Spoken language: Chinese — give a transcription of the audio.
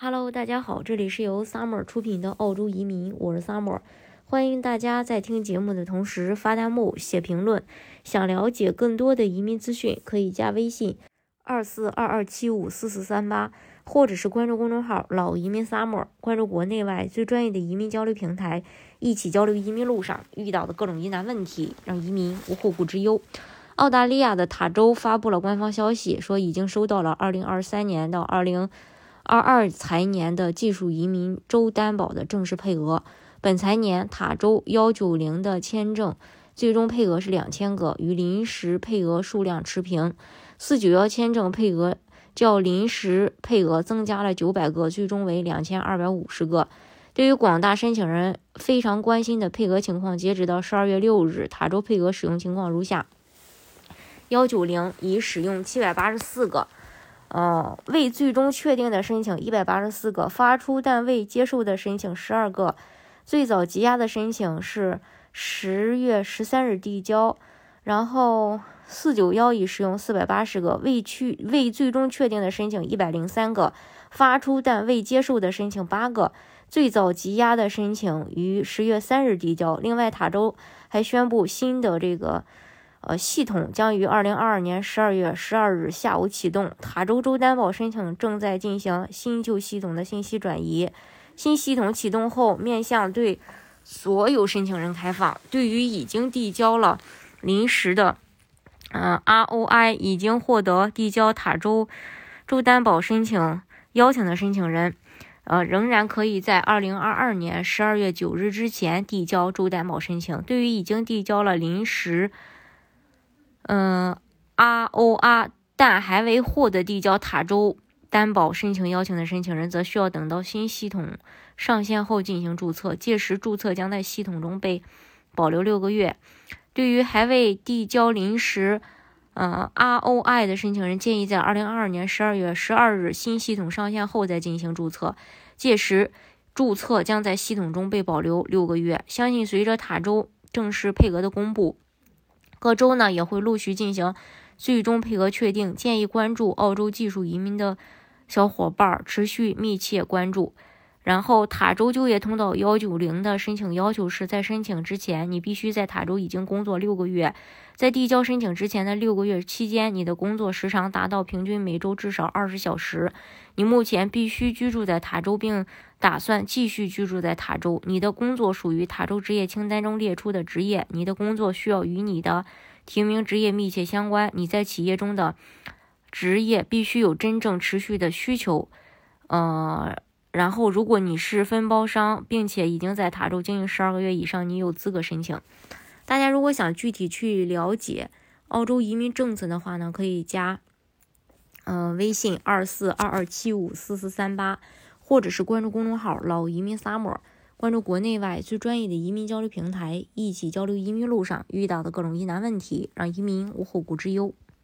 Hello，大家好，这里是由 Summer 出品的澳洲移民，我是 Summer，欢迎大家在听节目的同时发弹幕、写评论。想了解更多的移民资讯，可以加微信二四二二七五四四三八，或者是关注公众号“老移民 Summer”，关注国内外最专业的移民交流平台，一起交流移民路上遇到的各种疑难问题，让移民无后顾之忧。澳大利亚的塔州发布了官方消息，说已经收到了二零二三年到二零。二二财年的技术移民州担保的正式配额，本财年塔州幺九零的签证最终配额是两千个，与临时配额数量持平。四九幺签证配额较临时配额增加了九百个，最终为两千二百五十个。对于广大申请人非常关心的配额情况，截止到十二月六日，塔州配额使用情况如下：幺九零已使用七百八十四个。呃，未最终确定的申请一百八十四个，发出但未接受的申请十二个，最早积压的申请是十月十三日递交，然后四九幺已使用四百八十个，未去未最终确定的申请一百零三个，发出但未接受的申请八个，最早积压的申请于十月三日递交。另外，塔州还宣布新的这个。呃，系统将于二零二二年十二月十二日下午启动。塔州州担保申请正在进行新旧系统的信息转移。新系统启动后，面向对所有申请人开放。对于已经递交了临时的，嗯，ROI 已经获得递交塔州州担保申请邀请的申请人，呃，仍然可以在二零二二年十二月九日之前递交州担保申请。对于已经递交了临时，嗯，R O R，但还未获得递交塔州担保申请邀请的申请人，则需要等到新系统上线后进行注册，届时注册将在系统中被保留六个月。对于还未递交临时，嗯，R O I 的申请人，建议在二零二二年十二月十二日新系统上线后再进行注册，届时注册将在系统中被保留六个月。相信随着塔州正式配额的公布。各州呢也会陆续进行最终配额确定，建议关注澳洲技术移民的小伙伴持续密切关注。然后塔州就业通道幺九零的申请要求是在申请之前，你必须在塔州已经工作六个月，在递交申请之前的六个月期间，你的工作时长达到平均每周至少二十小时。你目前必须居住在塔州，并打算继续居住在塔州。你的工作属于塔州职业清单中列出的职业，你的工作需要与你的提名职业密切相关。你在企业中的职业必须有真正持续的需求，呃。然后，如果你是分包商，并且已经在塔州经营十二个月以上，你有资格申请。大家如果想具体去了解澳洲移民政策的话呢，可以加嗯微信二四二二七五四四三八，或者是关注公众号“老移民 summer”，关注国内外最专业的移民交流平台，一起交流移民路上遇到的各种疑难问题，让移民无后顾之忧。